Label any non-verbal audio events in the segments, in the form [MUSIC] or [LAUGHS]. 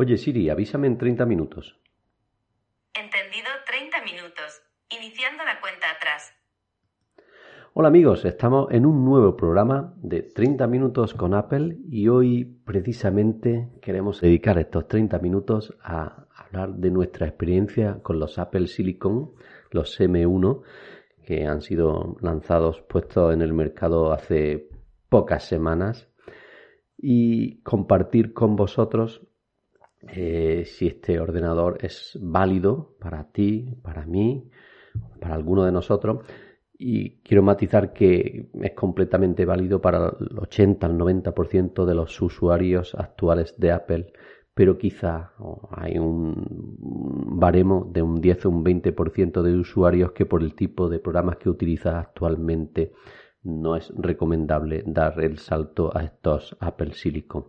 Oye Siri, avísame en 30 minutos. Entendido 30 minutos. Iniciando la cuenta atrás. Hola amigos, estamos en un nuevo programa de 30 minutos con Apple y hoy precisamente queremos dedicar estos 30 minutos a hablar de nuestra experiencia con los Apple Silicon, los M1, que han sido lanzados, puestos en el mercado hace pocas semanas y compartir con vosotros eh, si este ordenador es válido para ti, para mí, para alguno de nosotros. Y quiero matizar que es completamente válido para el 80 al 90% de los usuarios actuales de Apple, pero quizá hay un baremo de un 10 o un 20% de usuarios que por el tipo de programas que utiliza actualmente no es recomendable dar el salto a estos Apple Silicon.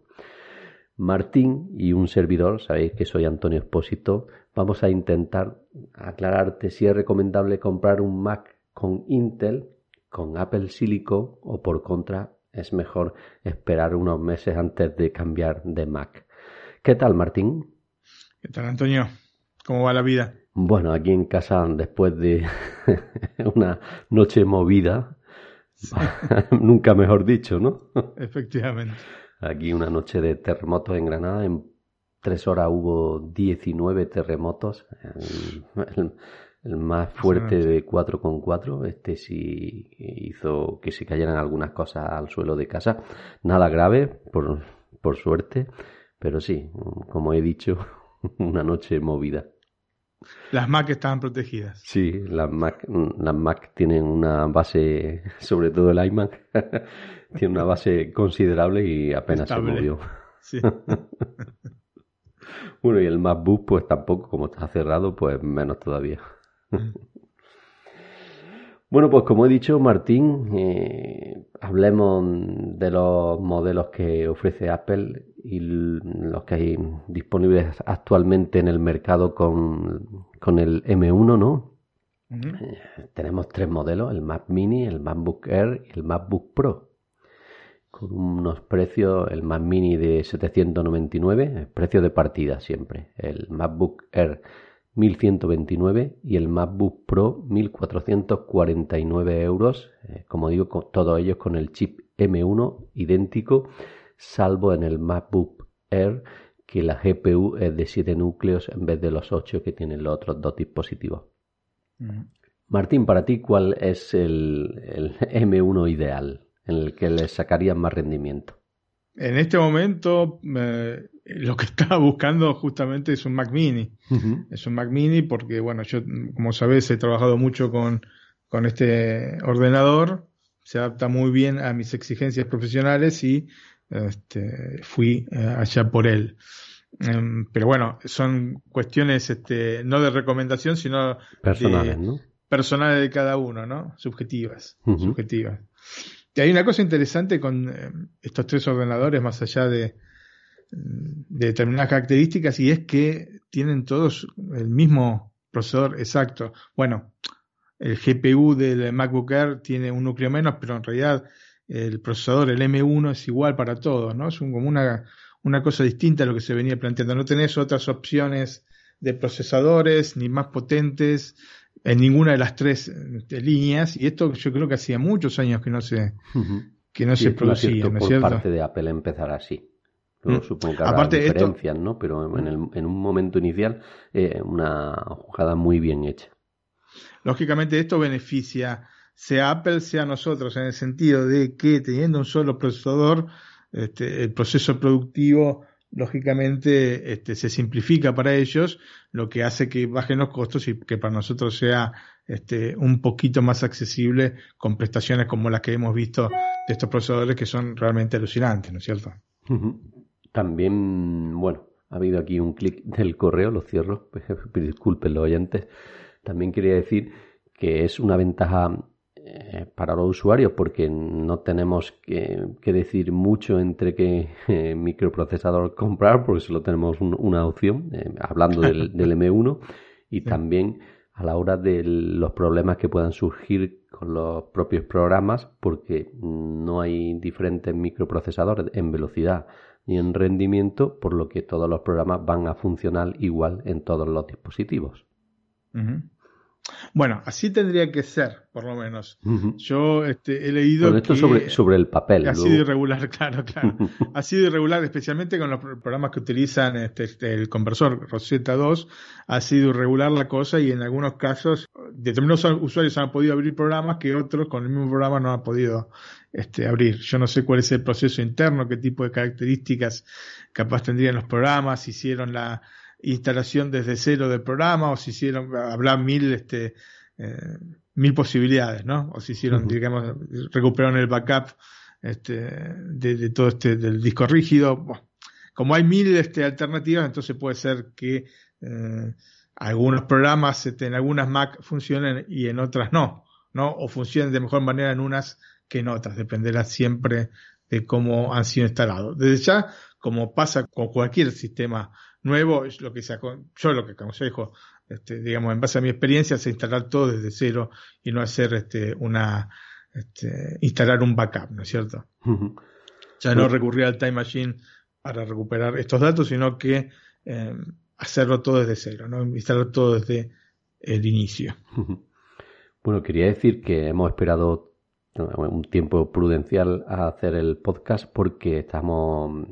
Martín y un servidor, sabéis que soy Antonio Espósito, vamos a intentar aclararte si es recomendable comprar un Mac con Intel, con Apple Silicon o por contra es mejor esperar unos meses antes de cambiar de Mac. ¿Qué tal, Martín? ¿Qué tal, Antonio? ¿Cómo va la vida? Bueno, aquí en casa, después de [LAUGHS] una noche movida, [LAUGHS] nunca mejor dicho, ¿no? Efectivamente. Aquí una noche de terremotos en Granada. En tres horas hubo 19 terremotos. El, más fuerte de 4,4. Este sí hizo que se cayeran algunas cosas al suelo de casa. Nada grave, por, por suerte. Pero sí, como he dicho, [LAUGHS] una noche movida. Las Mac estaban protegidas. Sí, las Mac, las Mac tienen una base, sobre todo el iMac, [LAUGHS] tiene una base considerable y apenas se movió. [LAUGHS] Sí. [LAUGHS] bueno, y el MacBook, pues tampoco, como está cerrado, pues menos todavía. [LAUGHS] Bueno, pues como he dicho, Martín, eh, hablemos de los modelos que ofrece Apple y los que hay disponibles actualmente en el mercado con, el M1, ¿no? Eh, tenemos tres modelos, el Mac Mini, el MacBook Air y el MacBook Pro. Con unos precios, el Mac Mini de 799, precio de partida siempre. El MacBook Air 1129 y el MacBook Pro 1449 euros. Eh, como digo, todos ellos con el chip M1 idéntico, salvo en el MacBook Air que la GPU es de 7 núcleos en vez de los 8 que tienen los otros dos dispositivos. Martín, para ti, ¿cuál es el, el [LAUGHS] M1 ideal en el que le sacarías más rendimiento? En este momento, lo que [LAUGHS] estaba buscando justamente es un Mac Mini. Es un Mac Mini porque, bueno, yo, como sabes, he trabajado mucho con, con este ordenador. Se adapta muy bien a mis exigencias profesionales y este, fui eh, allá por él. Em, pero bueno, son cuestiones este, no de recomendación, sino personales, ¿no? Personales de cada uno, ¿no? Subjetivas. Subjetivas. Y hay una cosa interesante con eh, estos tres ordenadores, más allá de, determinadas características, y es que tienen todos el mismo procesador exacto. Bueno, el GPU del MacBook Air tiene un núcleo menos, pero en realidad el procesador, el M1, es igual para todos, ¿no? Es como una, una cosa distinta a lo que se venía planteando. No tenés otras opciones de procesadores, ni más potentes, en ninguna de las tres este, líneas y esto yo creo que hacía muchos años que no se que no se producía ¿no es cierto? por parte de Apple empezar así mm. supongo que habrá diferencias no pero en, el, en, un momento inicial eh, una jugada muy bien hecha lógicamente esto beneficia sea Apple sea nosotros en el sentido de que teniendo un solo procesador este, el proceso productivo lógicamente este, se simplifica para ellos, lo que hace que bajen los costos y que para nosotros sea este, un poquito más accesible con prestaciones como las que hemos visto de estos procesadores que son realmente alucinantes, ¿no es cierto? También, bueno, ha habido aquí un clic del correo, lo cierro, [LAUGHS] disculpen los oyentes. También quería decir que es una ventaja eh, para los usuarios porque no tenemos que, decir mucho entre qué [LAUGHS] eh, microprocesador comprar porque solo tenemos una opción eh, hablando del, [LAUGHS] M1 y también a la hora de los problemas que puedan surgir con los propios programas porque no hay diferentes microprocesadores en velocidad ni en rendimiento, por lo que todos los programas van a funcionar igual en todos los dispositivos. Bueno, así tendría que ser, por lo menos. Yo este, he leído. esto sobre, sobre el papel. Ha sido irregular, [LAUGHS] claro, claro. [LAUGHS] ha sido irregular, especialmente con los programas que utilizan este, este el conversor Rosetta 2. Ha sido irregular la cosa y en algunos casos determinados usuarios han podido abrir programas que otros con el mismo programa no han podido este, abrir. Yo no sé cuál es el proceso interno, qué tipo de características capaz tendrían los programas, hicieron la instalación desde cero del programa o si hicieron, habrá mil, este, eh, mil posibilidades, ¿no? O si hicieron, digamos, recuperaron el backup este, de, todo este, del disco rígido. como hay mil este, alternativas, entonces puede ser que eh, algunos programas este, en algunas Mac funcionen y en otras no, ¿no? O funcionen de mejor manera en unas que en otras, dependerá siempre de cómo han sido instalados. Desde ya, como pasa con cualquier sistema nuevo, es lo que yo lo que aconsejo, este, digamos, en base a mi experiencia, es instalar todo desde cero y no hacer este, una, este, instalar un backup, ¿no es cierto? Ya no recurrir al Time Machine para recuperar estos datos, sino que eh, hacerlo todo desde cero, ¿no? Instalar todo desde el inicio. Bueno, quería decir que hemos esperado un tiempo prudencial a hacer el podcast porque estamos mm,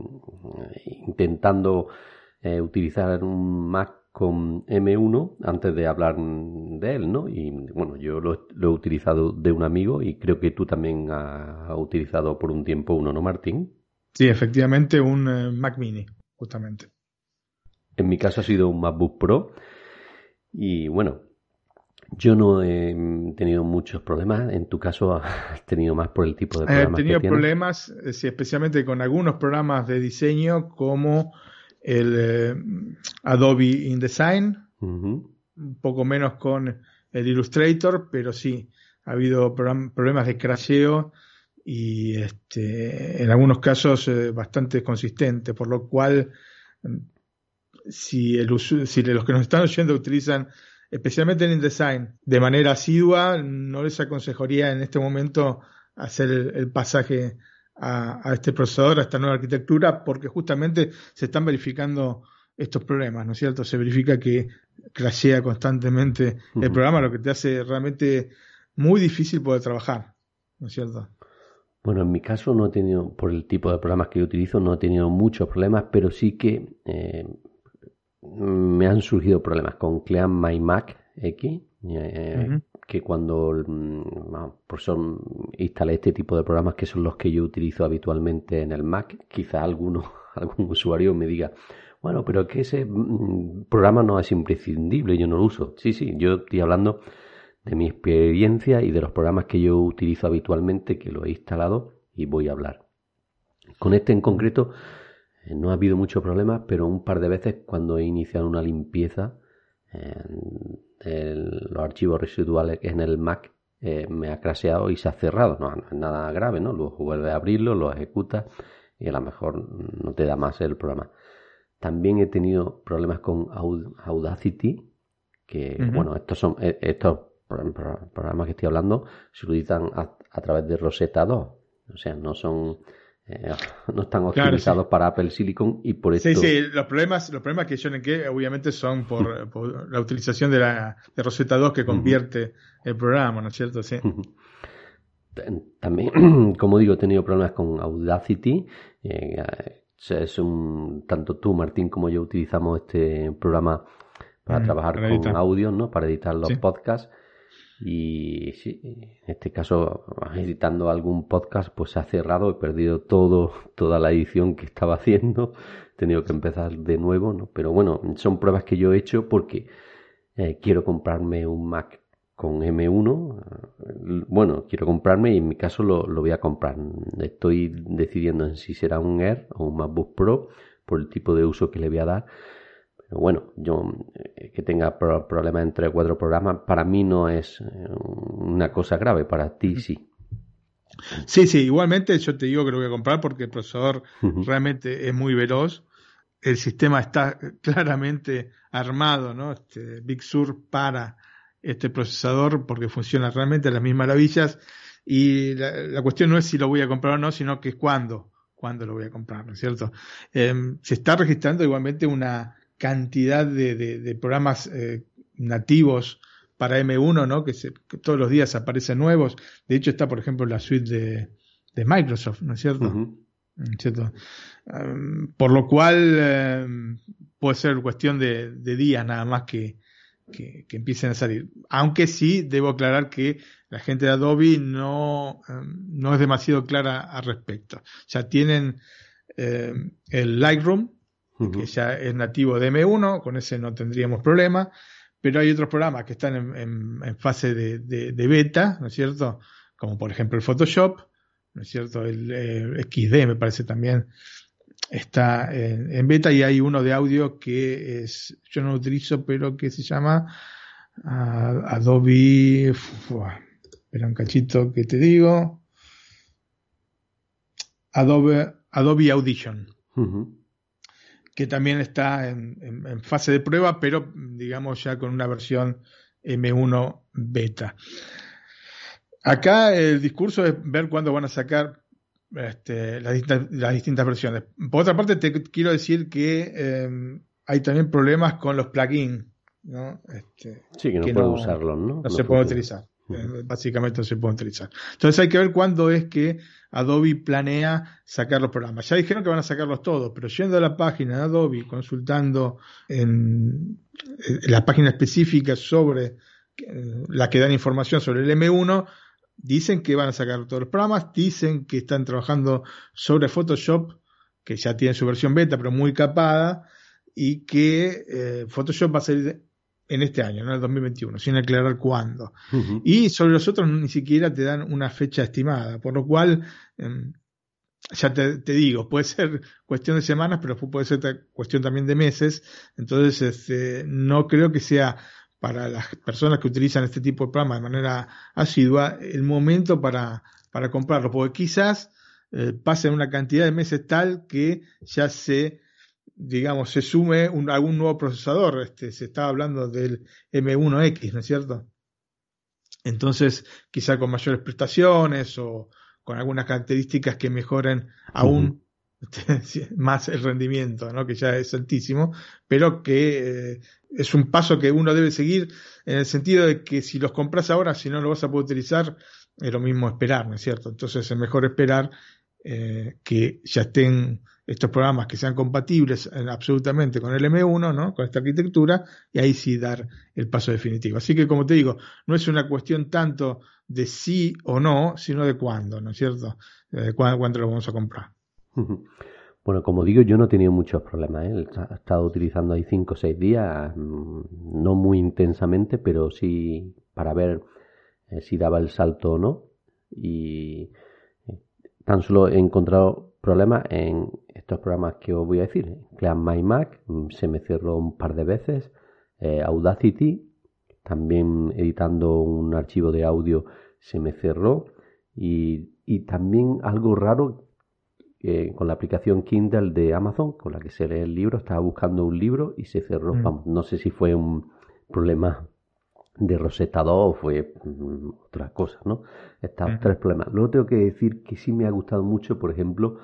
intentando eh, utilizar un Mac con M1 antes de hablar de él, ¿no? Y bueno, yo lo, he utilizado de un amigo y creo que tú también has utilizado por un tiempo uno, ¿no, Martín? Sí, efectivamente, un eh, Mac Mini, justamente. En mi caso ha sido un MacBook Pro y bueno, yo no he tenido muchos problemas. En tu caso, [LAUGHS] has tenido más por el tipo de programas. He tenido problemas, eh, especialmente con algunos programas de diseño como el eh, Adobe InDesign, un poco menos con el Illustrator, pero sí, ha habido problemas de crasheo y este, en algunos casos eh, bastante consistente, por lo cual mm, si, el, si los que nos están oyendo utilizan especialmente en InDesign, de manera asidua, no les aconsejaría en este momento hacer el, pasaje a, este procesador, a esta nueva arquitectura, porque justamente se están verificando estos problemas, ¿no es cierto? Se verifica que crashea constantemente el programa, lo que te hace realmente muy difícil poder trabajar, ¿no es cierto? Bueno, en mi caso no he tenido, por el tipo de programas que yo utilizo, no he tenido muchos problemas, pero sí que eh, me han surgido problemas con Clean My Mac X, eh, que cuando mm, por son, instalé este tipo de programas que son los que yo utilizo habitualmente en el Mac, quizá alguno, [LAUGHS] algún usuario me diga, bueno, pero que ese mm, programa no es imprescindible, yo no lo uso. Sí, sí, yo estoy hablando de mi experiencia y de los programas que yo utilizo habitualmente, que lo he instalado y voy a hablar. Con este en concreto, eh, no ha habido muchos problemas, pero un par de veces cuando he iniciado una limpieza, los archivos residuales en el Mac eh, me ha craseado y se ha cerrado. No, es nada grave, ¿no? Luego vuelve a abrirlo, lo ejecuta y a lo mejor no te da más el programa. También he tenido problemas con Audacity, que, bueno, estos son, eh, estos programas que estoy hablando se utilizan a través de Rosetta 2. O sea, no son eh, [LAUGHS] no están optimizados para Apple Silicon y por eso. Sí, sí, los problemas, los problemas que yo que obviamente son [LAUGHS] por, la utilización de la de Rosetta 2 que convierte el programa, ¿no es cierto? Sí. También, [CLEARS THROAT] como digo, he tenido problemas con Audacity. Eh, es un, tanto tú, Martín, como yo utilizamos este programa para trabajar con audio, ¿no? Para editar los podcasts. Y sí, en este caso, editando algún podcast, pues se ha cerrado, he perdido todo, toda la edición que estaba haciendo, he tenido que empezar de nuevo, ¿no? Pero bueno, son pruebas que yo he hecho porque eh, quiero comprarme un Mac con M1. Bueno, quiero comprarme y en mi caso lo, lo voy a comprar. Estoy decidiendo en si será un Air o un MacBook Pro por el tipo de uso que le voy a dar bueno, yo eh, que tenga problemas en tres o cuatro programas, para mí no es eh, una cosa grave, para ti sí. Sí, sí, igualmente yo te digo que lo voy a comprar porque el procesador realmente es muy veloz. El sistema está claramente armado, ¿no? Este Big Sur para este procesador porque funciona realmente a las mismas maravillas. Y la, cuestión no es si lo voy a comprar o no, sino que es cuándo cuándo lo voy a comprar, ¿no es cierto? Em, se está registrando igualmente una cantidad de, programas eh, nativos para M1, ¿no? Que, todos los días aparecen nuevos. De hecho, está, por ejemplo, la suite de, Microsoft, ¿no es cierto? ¿Cierto? Em, por lo cual em, puede ser cuestión de, días nada más que, que, empiecen a salir. Aunque sí, debo aclarar que la gente de Adobe no, em, no es demasiado clara al respecto. Ya tienen el Lightroom, que ya es nativo de M1, con ese no tendríamos problema pero hay otros programas que están en, fase de, beta, ¿no es cierto? Como por ejemplo el Photoshop, ¿no es cierto? El eh, XD me parece también está en, beta y hay uno de audio que es, yo no lo utilizo, pero que se llama Adobe, espera un cachito que te digo, Adobe, Adobe Audition que también está en, fase de prueba, pero digamos ya con una versión M1 beta. Acá el discurso es ver cuándo van a sacar este, las, distintas, versiones. Por otra parte, te quiero decir que em, hay también problemas con los plugins. ¿no? Este, sí, que no puede usarlos, ¿no? No, se puede utilizar. Eh, básicamente se puede utilizar. Entonces hay que ver cuándo es que Adobe planea sacar los programas. Ya dijeron que van a sacarlos todos, pero yendo a la página de Adobe, consultando en, la página específica sobre eh, la que dan información sobre el M1, dicen que van a sacar todos los programas, dicen que están trabajando sobre Photoshop, que ya tiene su versión beta, pero muy capada, y que eh, Photoshop va a salir en este año, en el 2021, sin aclarar cuándo. Y sobre los otros ni siquiera te dan una fecha estimada, por lo cual, em, ya te, digo, puede ser cuestión de semanas, pero puede ser cuestión también de meses. Entonces, este, no creo que sea para las personas que utilizan este tipo de programa de manera asidua el momento para, para comprarlo, porque quizás eh, pasen una cantidad de meses tal que ya se digamos, se sume un, algún nuevo procesador. Este, se está hablando del M1X, ¿no es cierto? Entonces, quizá con mayores prestaciones o con algunas características que mejoren aún este, [LAUGHS] más el rendimiento, ¿no? que ya es altísimo, pero que eh, es un paso que uno debe seguir en el sentido de que si los compras ahora, si no lo vas a poder utilizar, es lo mismo esperar, ¿no es cierto? Entonces es mejor esperar eh, que ya estén estos programas que sean compatibles eh, absolutamente con el M1, ¿no? con esta arquitectura, y ahí sí dar el paso definitivo. Así que, como te digo, no es una cuestión tanto de sí o no, sino de cuándo, ¿no es cierto? Eh, ¿Cuándo, lo vamos a comprar? [LAUGHS] Bueno, como digo, yo no he tenido muchos problemas. ¿eh? He estado utilizando ahí 5 o 6 días, mm, no muy intensamente, pero sí para ver si daba el salto o no. Y tan solo he encontrado problemas en estos programas que os voy a decir. Clean My Mac mm, se me cerró un par de veces. Eh, Audacity, también editando un archivo de audio, se me cerró. Y, también algo raro eh, con la aplicación Kindle de Amazon, con la que se lee el libro, estaba buscando un libro y se cerró. Mm. no sé si fue un problema de Rosetta 2 fue mm, otra cosa, ¿no? Estos tres problemas. Luego tengo que decir que sí me ha gustado mucho, por ejemplo,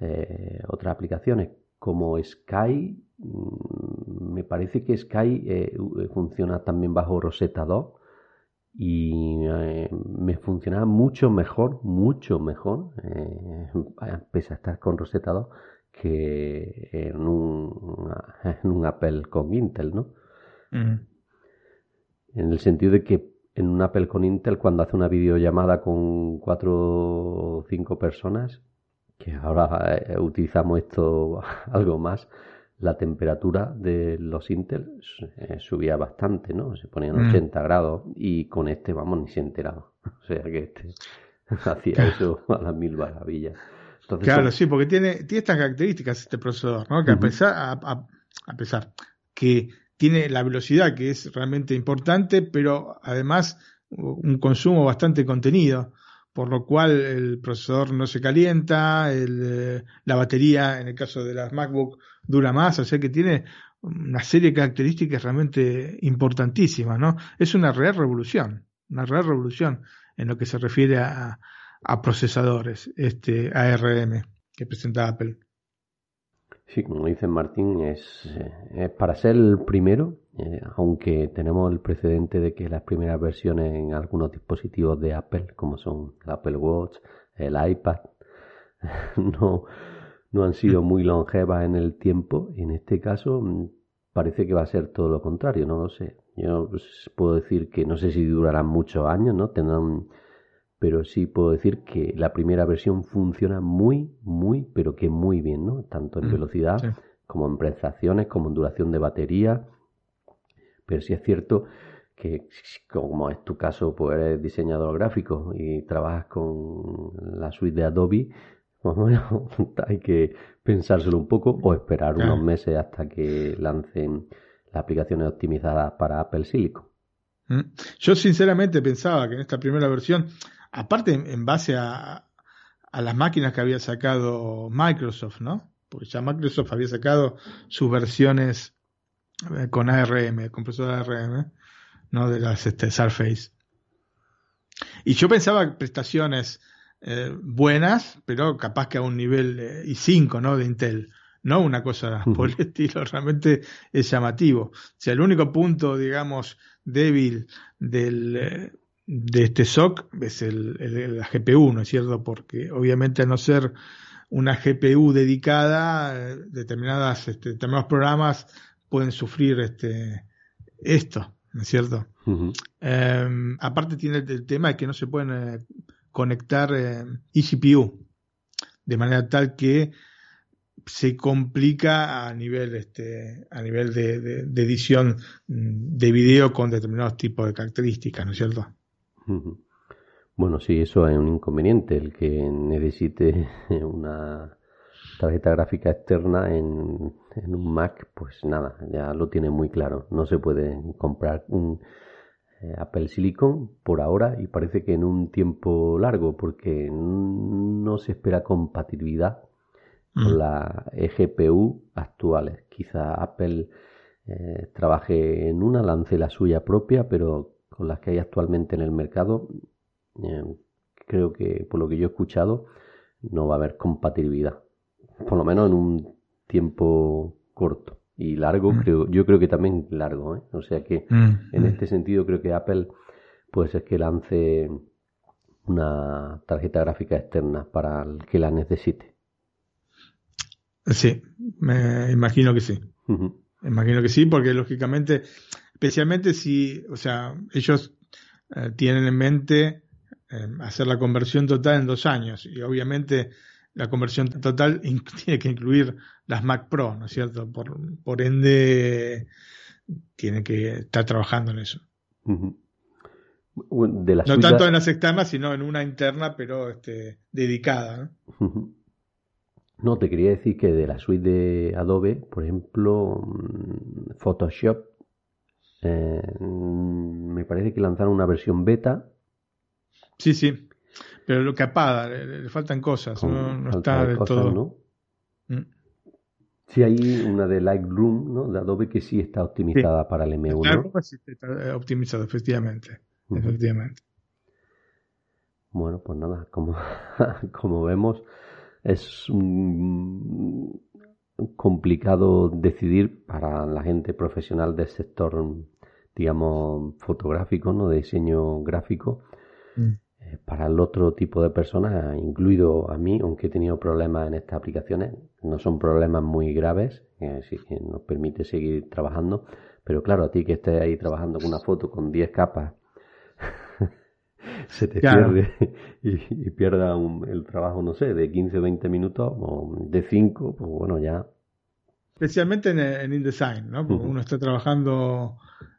eh, otras aplicaciones como Sky. Mm, me parece que Sky eh, funciona también bajo Rosetta 2 y eh, me funcionaba mucho mejor, mucho mejor, pese a estar con Rosetta 2, que en un, [LAUGHS] en un Apple con Intel, ¿no? En el sentido de que en un Apple con Intel, cuando hace una videollamada con cuatro o cinco personas, que ahora eh, utilizamos esto [LAUGHS] algo más, la temperatura de los Intel eh, subía bastante, ¿no? Se ponían 80 mm. grados y con este, vamos, ni se enteraba. [LAUGHS] O sea que este [LAUGHS] hacía eso a las mil maravillas. claro, sí, porque tiene, tiene estas características este procesador, ¿no? Que a pesar, a pesar que tiene la velocidad que es realmente importante, pero además un consumo bastante contenido, por lo cual el procesador no se calienta, eh, la batería en el caso de las MacBook dura más, o sea que tiene una serie de características realmente importantísimas, ¿no? Es una real revolución, una real revolución en lo que se refiere a, a procesadores, este ARM. que presenta Apple. Sí, como dice Martín, es, eh, para ser el primero, eh, aunque tenemos el precedente de que las primeras versiones en algunos dispositivos de Apple, como son Apple Watch, el iPad, [LAUGHS] no, no han sido muy longevas en el tiempo. En este caso mm, parece que va a ser todo lo contrario, no lo sé. Yo pues, puedo decir que no sé si durarán muchos años, ¿no? Tendrán, pero sí puedo decir que la primera versión funciona muy, muy, pero que muy bien, ¿no? Tanto en mm, velocidad como en prestaciones, como en duración de batería. Pero sí es cierto que como es tu caso, pues eres diseñador gráfico y trabajas con la suite de Adobe, [LAUGHS] hay que pensárselo un poco o esperar unos meses hasta que lancen las aplicaciones optimizadas para Apple Silicon. Mm. Yo sinceramente pensaba que en esta primera versión, aparte en base a, a las máquinas que había sacado Microsoft, ¿no? Porque ya Microsoft había sacado sus versiones eh, con ARM, compresor ARM, ¿no? De las este, Surface. Y yo pensaba prestaciones eh, buenas, pero capaz que a un nivel eh, i5, ¿no? De Intel. No una cosa por el [LAUGHS] estilo, realmente es llamativo. O sea, el único punto, digamos, débil del, eh, de este SOC es el, la GPU, ¿no es cierto? Porque obviamente a no ser una GPU dedicada, determinadas, este, determinados programas pueden sufrir este, esto, ¿no es cierto? Em, aparte tiene el, tema de que no se pueden conectar eh, eGPU, de manera tal que se complica a nivel este a nivel de, edición mm, de video con determinados tipos de características, ¿no es cierto? Bueno, sí, eso es un inconveniente, el que necesite [LAUGHS] una tarjeta gráfica externa en, en un Mac, pues nada, ya lo tiene muy claro. No se puede comprar un eh, Apple Silicon por ahora y parece que en un tiempo largo porque no se espera compatibilidad con mm. las eGPU actuales. Quizá Apple eh, trabaje en una, lance la suya propia, pero con las que hay actualmente en el mercado, eh, creo que por lo que yo he escuchado, no va a haber compatibilidad. Por lo menos en un tiempo corto y largo, mm. creo, yo creo que también largo, ¿eh? O sea que mm, en mm. este sentido creo que Apple puede ser que lance una tarjeta gráfica externa para el que la necesite. Sí, me imagino que sí. Imagino que sí, porque lógicamente, especialmente si, o sea, ellos eh, tienen en mente eh, hacer la conversión total en dos años y obviamente la conversión total [LAUGHS] tiene que incluir las Mac Pro, ¿no es cierto? Por, por ende, tiene que estar trabajando en eso. no tanto en las externas, sino en una interna, pero este, dedicada. ¿no? no, te quería decir que de la suite de Adobe, por ejemplo, mm, Photoshop, eh, me parece que lanzaron una versión beta. Sí, sí. Pero lo que apaga, le, faltan cosas, no, está del todo. ¿no? Mm. Sí, hay una de Lightroom, ¿no? De Adobe que sí está optimizada para el M1. Claro, sí está optimizado, efectivamente. efectivamente. Bueno, pues nada, como, [LAUGHS] como vemos, es complicado decidir para la gente profesional del sector, digamos, fotográfico, ¿no? De diseño gráfico. Mm. Eh, para el otro tipo de personas, incluido a mí, aunque he tenido problemas en estas aplicaciones, no son problemas muy graves, eh, que nos permite seguir trabajando, pero claro, a ti que estés ahí trabajando con una foto con 10 capas, se te pierde [LAUGHS] y, pierda el trabajo, no sé, de 15 o 20 minutos o de 5, pues bueno, ya. Especialmente en, InDesign, ¿no? Porque uno está trabajando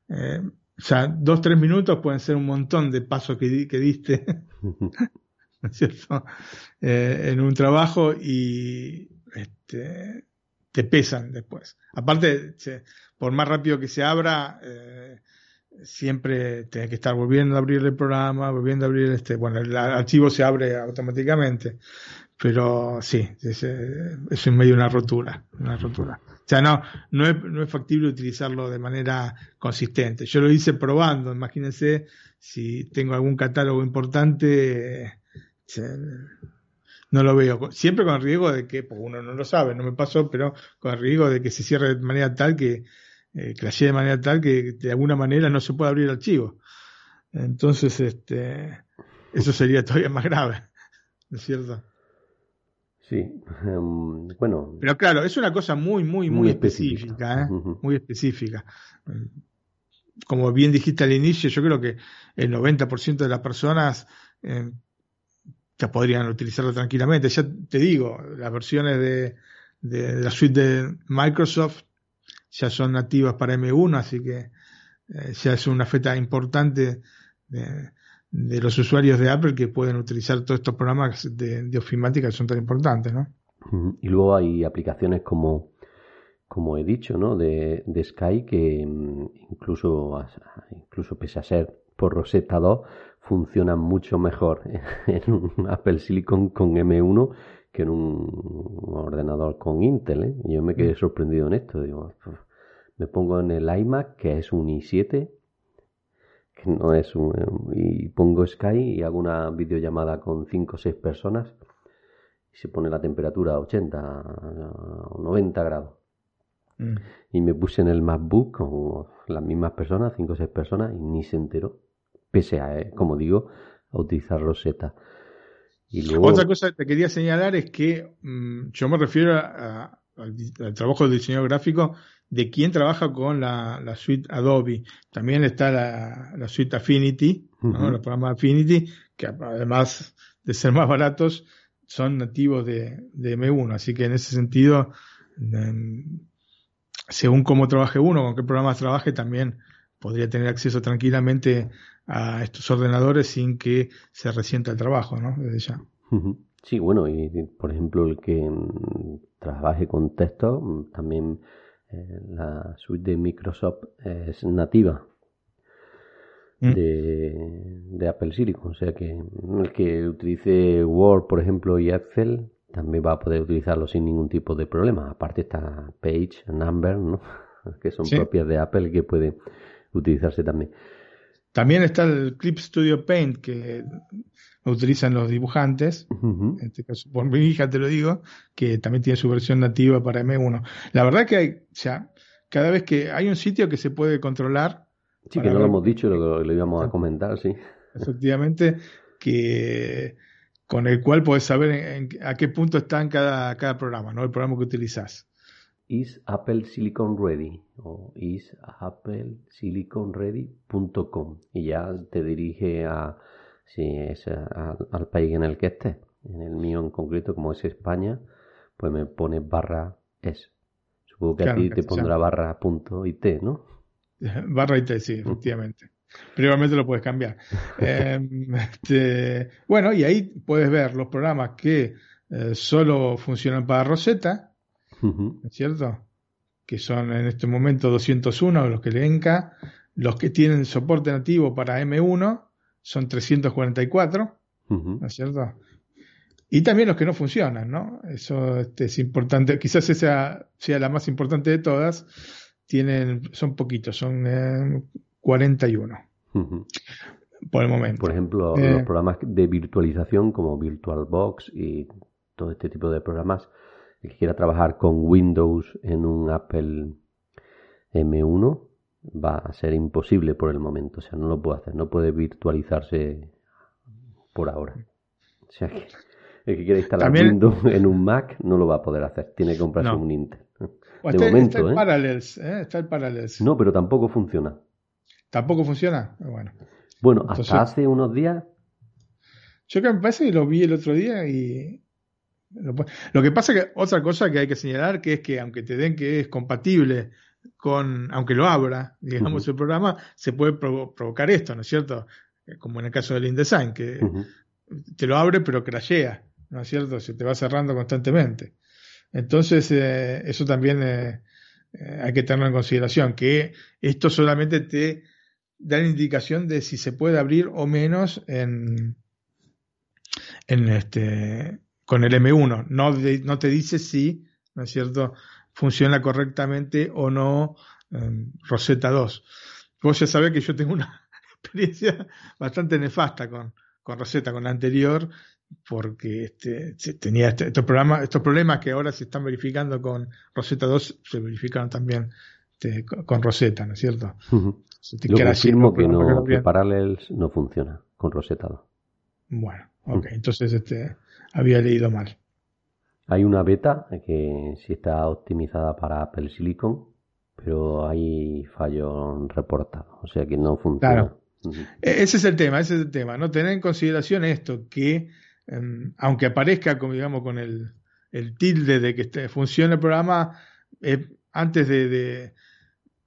eh, o sea, dos, tres minutos pueden ser un montón de pasos que, que diste, [LAUGHS] ¿no es cierto? Eh, en un trabajo y este, te pesan después. Aparte, por más rápido que se abra, eh, siempre tienes que estar volviendo a abrir el programa, volviendo a abrir este, bueno, el archivo se abre automáticamente, pero sí, es, es en medio una rotura, una rotura. O sea, no, no es, no es factible utilizarlo de manera consistente. Yo lo hice probando, imagínense si tengo algún catálogo importante, no lo veo. Siempre con el riesgo de que, pues uno no lo sabe, no me pasó, pero con el riesgo de que se cierre de manera tal que, eh, de manera tal que de alguna manera no se pueda abrir el archivo. Entonces, este, eso sería todavía más grave, ¿no es cierto? Sí, em, bueno. Pero claro, es una cosa muy, muy, muy, específica, ¿eh? muy específica. Como bien dijiste al inicio, yo creo que el 90% de las personas eh, ya podrían utilizarlo tranquilamente. Ya te digo, las versiones de, de, la suite de Microsoft ya son nativas para M1, así que eh, ya es una feta importante de, de los usuarios de Apple que pueden utilizar todos estos programas de, ofimática que son tan importantes, ¿no? Y luego hay aplicaciones como, como he dicho, ¿no? De, de Sky que mm, incluso, incluso pese a ser por Rosetta 2 funcionan mucho mejor [LAUGHS] en un Apple Silicon con M1 que en un ordenador con Intel. ¿eh? Yo me quedé mm. sorprendido en esto. Digo, me pongo en el iMac, que es un i7, que no es un, y pongo Sky y hago una videollamada con 5 o 6 personas y se pone la temperatura a 80 o 90 grados. Mm. Y me puse en el MacBook con las mismas personas, 5 o 6 personas, y ni se enteró, pese a, eh, como digo, a utilizar Rosetta. Y luego... Otra cosa que te quería señalar es que mm, yo me refiero al, al, trabajo de diseño gráfico de quien trabaja con la, la suite Adobe. También está la, la suite Affinity, los programas Affinity, que además de ser más baratos, son nativos de, de M1. Así que en ese sentido, según cómo trabaje uno, con qué programas trabaje, también podría tener acceso tranquilamente a estos ordenadores sin que se resienta el trabajo, ¿no? Desde ya. Sí, bueno, y por ejemplo el que mm, trabaje con texto mm, también eh, la suite de Microsoft es nativa mm. de, Apple Silicon. O sea que el que utilice Word, por ejemplo, y Excel, también va a poder utilizarlo sin ningún tipo de problema. Aparte está Page, Number, ¿no? [LAUGHS] que son propias de Apple que puede utilizarse también. También está el Clip Studio Paint que utilizan los dibujantes, en este caso por mi hija te lo digo, que también tiene su versión nativa para M1. La verdad que hay, ya, cada vez que hay un sitio que se puede controlar. Sí, que no lo hemos dicho, lo, lo íbamos a comentar, sí. Efectivamente, que con el cual puedes saber a qué punto está en cada, cada programa, ¿no? El programa que utilizas. Is Apple Silicon Ready o is Apple Silicon Ready.com y ya te dirige a si es al país en el que estés. En el mío en concreto, como es España, pues me pone barra es. Supongo que a ti te pondrá barra punto it, ¿no? [LAUGHS] Barra it, sí, efectivamente. Pero igualmente lo puedes cambiar. [LAUGHS] Em, este, bueno, y ahí puedes ver los programas que eh, solo funcionan para Rosetta, ¿es cierto? Que son en este momento 201 los que le enca, los que tienen soporte nativo para M1 son 344, ¿no es cierto? Y también los que no funcionan, ¿no? Eso este, es importante, quizás esa sea la más importante de todas, tienen, son poquitos, son 41 eh, por el momento. Por ejemplo, los eh, programas de virtualización como VirtualBox y todo este tipo de programas, el que quiera trabajar con Windows en un Apple M1, va a ser imposible por el momento. O sea, no lo puede hacer, no puede virtualizarse por ahora. O sea, que el que quiera instalar Windows en un Mac no lo va a poder hacer, tiene que comprarse un Intel. de momento, está el ¿eh? Parallels, ¿eh? está el Parallels. No, pero tampoco funciona. ¿Tampoco funciona? Bueno. Bueno, hasta hace unos días. Yo que me parece que lo vi el otro día y. Lo que pasa que otra cosa que hay que señalar que es que aunque te den que es compatible con, aunque lo abra, digamos, el programa, se puede provocar esto, ¿no es cierto? Eh, como en el caso del InDesign, que te lo abre pero crashea, ¿no es cierto? Se te va cerrando constantemente. Entonces, eh, eso también eh, hay que tenerlo en consideración, que esto solamente te da la indicación de si se puede abrir o menos en, en este, con el M1. No, no te dice si, ¿no es cierto?, funciona correctamente o no Rosetta 2. Vos ya sabés que yo tengo una [LAUGHS] experiencia bastante nefasta con, con Rosetta, con la anterior, porque este, tenía este, estos, programas, estos problemas que ahora se están verificando con Rosetta 2, se verificaron también este, con Rosetta, ¿no es cierto? Lo confirmo que, no, que Parallels no funciona con Rosetta 2. Bueno, ok, entonces este, había leído mal. Hay una beta que sí está optimizada para Apple Silicon, pero hay fallo reportado, o sea que no funciona. E-, ese es el tema, ese es el tema, ¿no? Tener en consideración esto, que em, aunque aparezca, como digamos, con el, tilde de que este, funcione el programa, eh, antes de,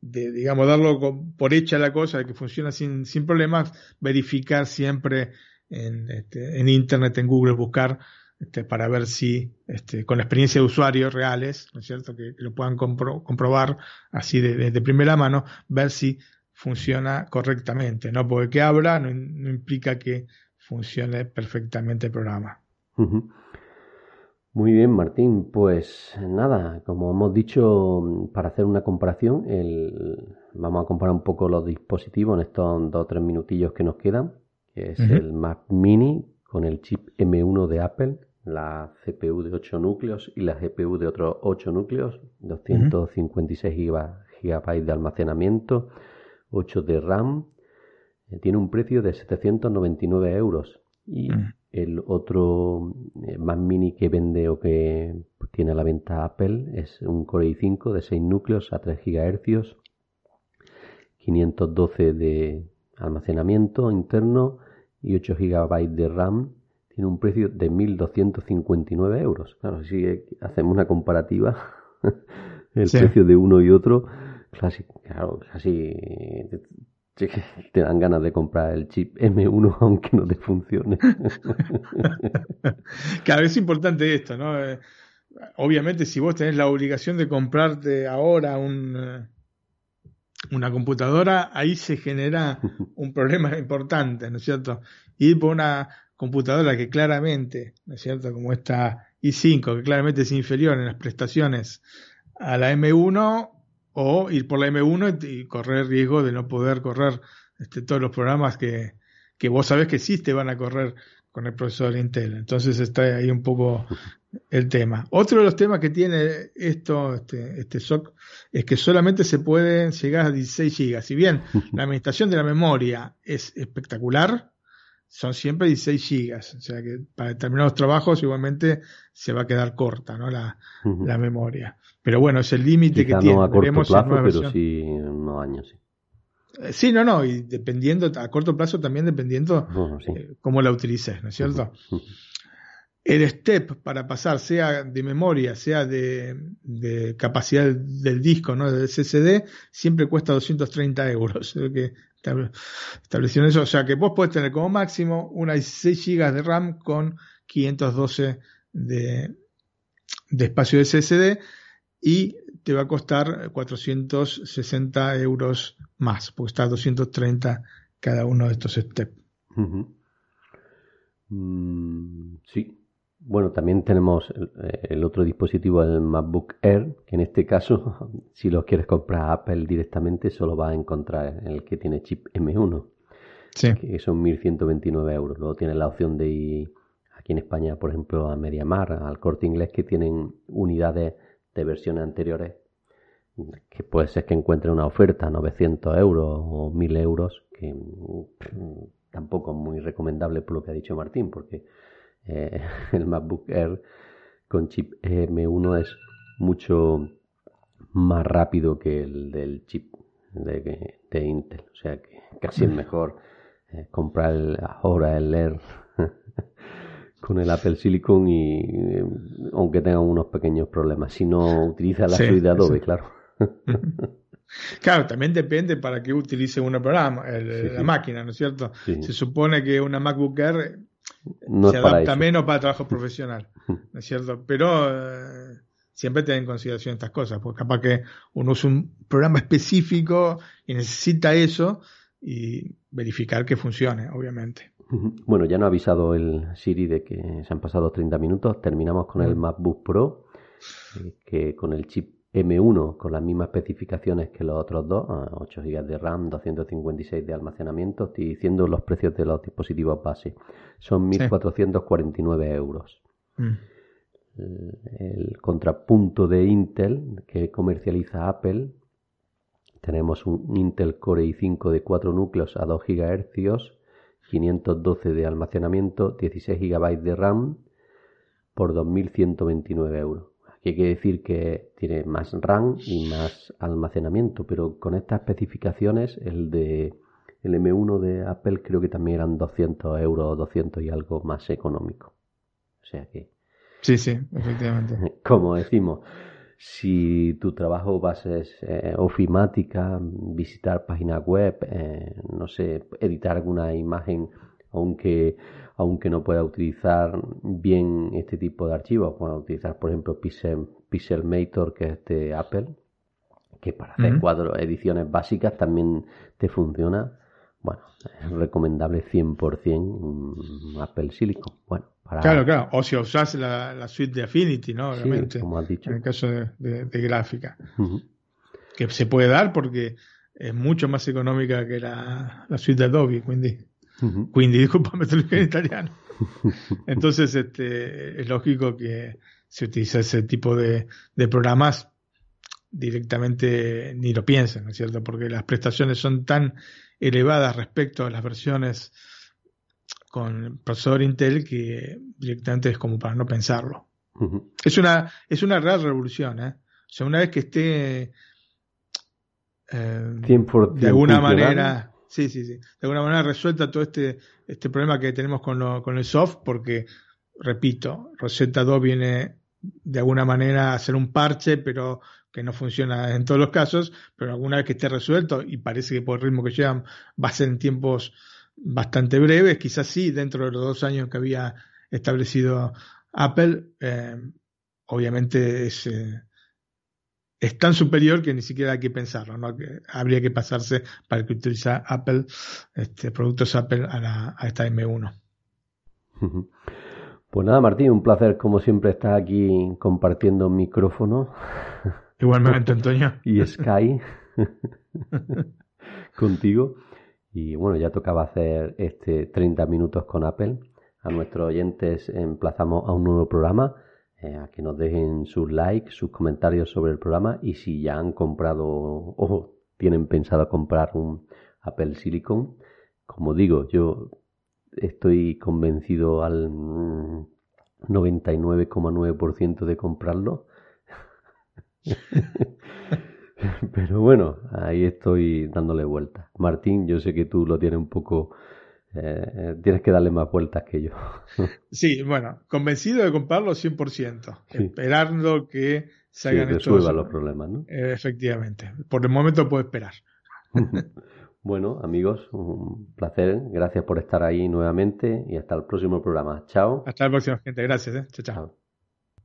digamos, darlo por hecha la cosa, de que funciona sin, sin problemas, verificar siempre en, este, en Internet, en Google, buscar este, para ver si, este, con la experiencia de usuarios reales, ¿no es cierto?, que, lo puedan comprobar así de, primera mano, ver si funciona correctamente, ¿no? Porque que habla no, implica que funcione perfectamente el programa. Muy bien, Martín. Pues nada, como hemos dicho, para hacer una comparación, el... vamos a comparar un poco los dispositivos en estos dos o tres minutillos que nos quedan, que es el Mac Mini con el chip M1 de Apple la CPU de 8 núcleos y la GPU de otros 8 núcleos, 256 GB de almacenamiento, 8 de RAM, eh, tiene un precio de 799 euros. Y el otro eh, más mini que vende o que tiene a la venta Apple es un Core i5 de 6 núcleos a 3 GHz, 512 de almacenamiento interno y 8 GB de RAM tiene un precio de 1.259 euros. Claro, si hacemos una comparativa, [LAUGHS] el precio de uno y otro, casi, claro, casi [LAUGHS] te dan ganas de comprar el chip M1 [LAUGHS] aunque no te funcione. claro, es importante esto, ¿no? Eh, obviamente si vos tenés la obligación de comprarte ahora un, eh, una computadora, ahí se genera un problema importante, ¿no es cierto? Ir por una computadora que claramente, ¿no es cierto? Como esta i5, que claramente es inferior en las prestaciones a la M1, o ir por la M1 y correr riesgo de no poder correr este, todos los programas que, que vos sabés que existe van a correr con el procesador Intel. Entonces está ahí un poco el tema. Otro de los temas que tiene esto, este, este SOC, es que solamente se puede llegar a 16 GB. Si bien la administración de la memoria es espectacular, son siempre 16 gigas, o sea que para determinados trabajos igualmente se va a quedar corta ¿no? la, la memoria. Pero bueno, es el límite que tiene. No a corto plazo, pero sí en unos años, sí. Eh, sí, no, no, y dependiendo, a corto plazo también dependiendo eh, cómo la utilices, ¿no es cierto? El step para pasar, sea de memoria, sea de, de capacidad del disco, ¿no? Del SSD, siempre cuesta 230 euros. [LAUGHS] que establecieron eso. O sea que vos podés tener como máximo unas 16 GB de RAM con 512 de, de espacio de SSD y te va a costar 460 euros más, porque está a 230 cada uno de estos steps. Mm, sí, bueno, también tenemos el, otro dispositivo, el MacBook Air, que en este caso, [LAUGHS] si lo quieres comprar Apple directamente, solo va a encontrar el que tiene chip M1, sí. que son 1.129 euros. Luego tienes la opción de ir aquí en España, por ejemplo, a MediaMar, al Corte Inglés, que tienen unidades de versiones anteriores, que puede ser que encuentre una oferta 900 euros o 1.000 euros, que mm, tampoco es muy recomendable por lo que ha dicho Martín, porque eh, [LAUGHS] el MacBook Air con chip M1 es mucho más rápido que el del chip de, Intel. O sea que casi es [LAUGHS] mejor eh, comprar ahora el Air [LAUGHS] con el Apple Silicon y eh, aunque tenga unos pequeños problemas. Si no utiliza la suite de Adobe, claro. Claro, también depende para qué utilice uno programa, la máquina, ¿no es cierto? Se supone que una MacBook Air se adapta menos para trabajo profesional, [LAUGHS] ¿no es cierto? Pero eh, siempre ten en consideración estas cosas, porque capaz que uno usa un programa específico y necesita eso y verificar que funcione, obviamente. Bueno, ya no ha avisado el Siri de que se han pasado 30 minutos. Terminamos con el MacBook Pro, eh, que con el chip M1 con las mismas especificaciones que los otros dos, 8 GB de RAM, 256 de almacenamiento, estoy diciendo los precios de los dispositivos base, son 1.449 euros. Mm. El, contrapunto de Intel que comercializa Apple, tenemos un Intel Core i5 de 4 núcleos a 2 GHz, 512 de almacenamiento, 16 GB de RAM por 2.129 euros. Que decir que tiene más RAM y más almacenamiento, pero con estas especificaciones el de el M1 de Apple creo que también eran 200 euros, 200 y algo más económico. O sea que... Sí, sí, efectivamente. [LAUGHS] Como decimos, si tu trabajo base es eh, ofimática, visitar páginas web, eh, no sé, editar alguna imagen, aunque aunque no pueda utilizar bien este tipo de archivos, pueda utilizar por ejemplo Pixel, Pixelmator que es de Apple, que para hacer cuadros, ediciones básicas también te funciona. Bueno, es recomendable 100% Apple Silicon. Bueno, Claro, claro. O si usas la, suite de Affinity, ¿no? Obviamente. como has dicho. En el caso de, gráfica. Que se puede dar porque es mucho más económica que la, suite de Adobe, quindi. [LAUGHS] Quindi, disculpame, te lo en italiano. Entonces, este, es lógico que se utiliza ese tipo de, de programas directamente ni lo piensen, ¿no es cierto? Porque las prestaciones son tan elevadas respecto a las versiones con procesador Intel que directamente es como para no pensarlo. Es una es una real revolución, ¿eh? O sea, una vez que esté eh, de alguna manera, sí, sí, sí, de alguna manera resuelta todo este este problema que tenemos con, lo, con el soft, porque repito, Rosetta 2 viene de alguna manera a hacer un parche, pero que no funciona en todos los casos, pero alguna vez que esté resuelto, y parece que por el ritmo que llevan va a ser en tiempos bastante breves, quizás sí, dentro de los dos años que había establecido Apple, eh, obviamente es, eh, es tan superior que ni siquiera hay que pensarlo, ¿no? Que habría que pasarse para que utiliza Apple, este, productos Apple a, la, a esta M1. Pues nada, Martín, un placer como siempre estar aquí compartiendo micrófono. Igualmente, Antonio. [LAUGHS] y Sky [LAUGHS] contigo. Y bueno, ya tocaba hacer este 30 minutos con Apple. A nuestros oyentes emplazamos a un nuevo programa, eh, a que nos dejen sus likes, sus comentarios sobre el programa y si ya han comprado o tienen pensado comprar un Apple Silicon. Como digo, yo estoy convencido al 99,9% de comprarlo. [LAUGHS] Pero bueno, ahí estoy dándole vueltas. Martín, yo sé que tú lo tienes un poco... Eh, tienes que darle más vueltas que yo. [LAUGHS] sí, bueno, convencido de comprarlo 100%, esperando que se hagan sí, los problemas, ¿no? Eh, efectivamente, por el momento puedo esperar. [LAUGHS] bueno, amigos, un placer, gracias por estar ahí nuevamente y hasta el próximo programa. Chao. Hasta la próxima, gente, gracias. ¿eh? chao. chao.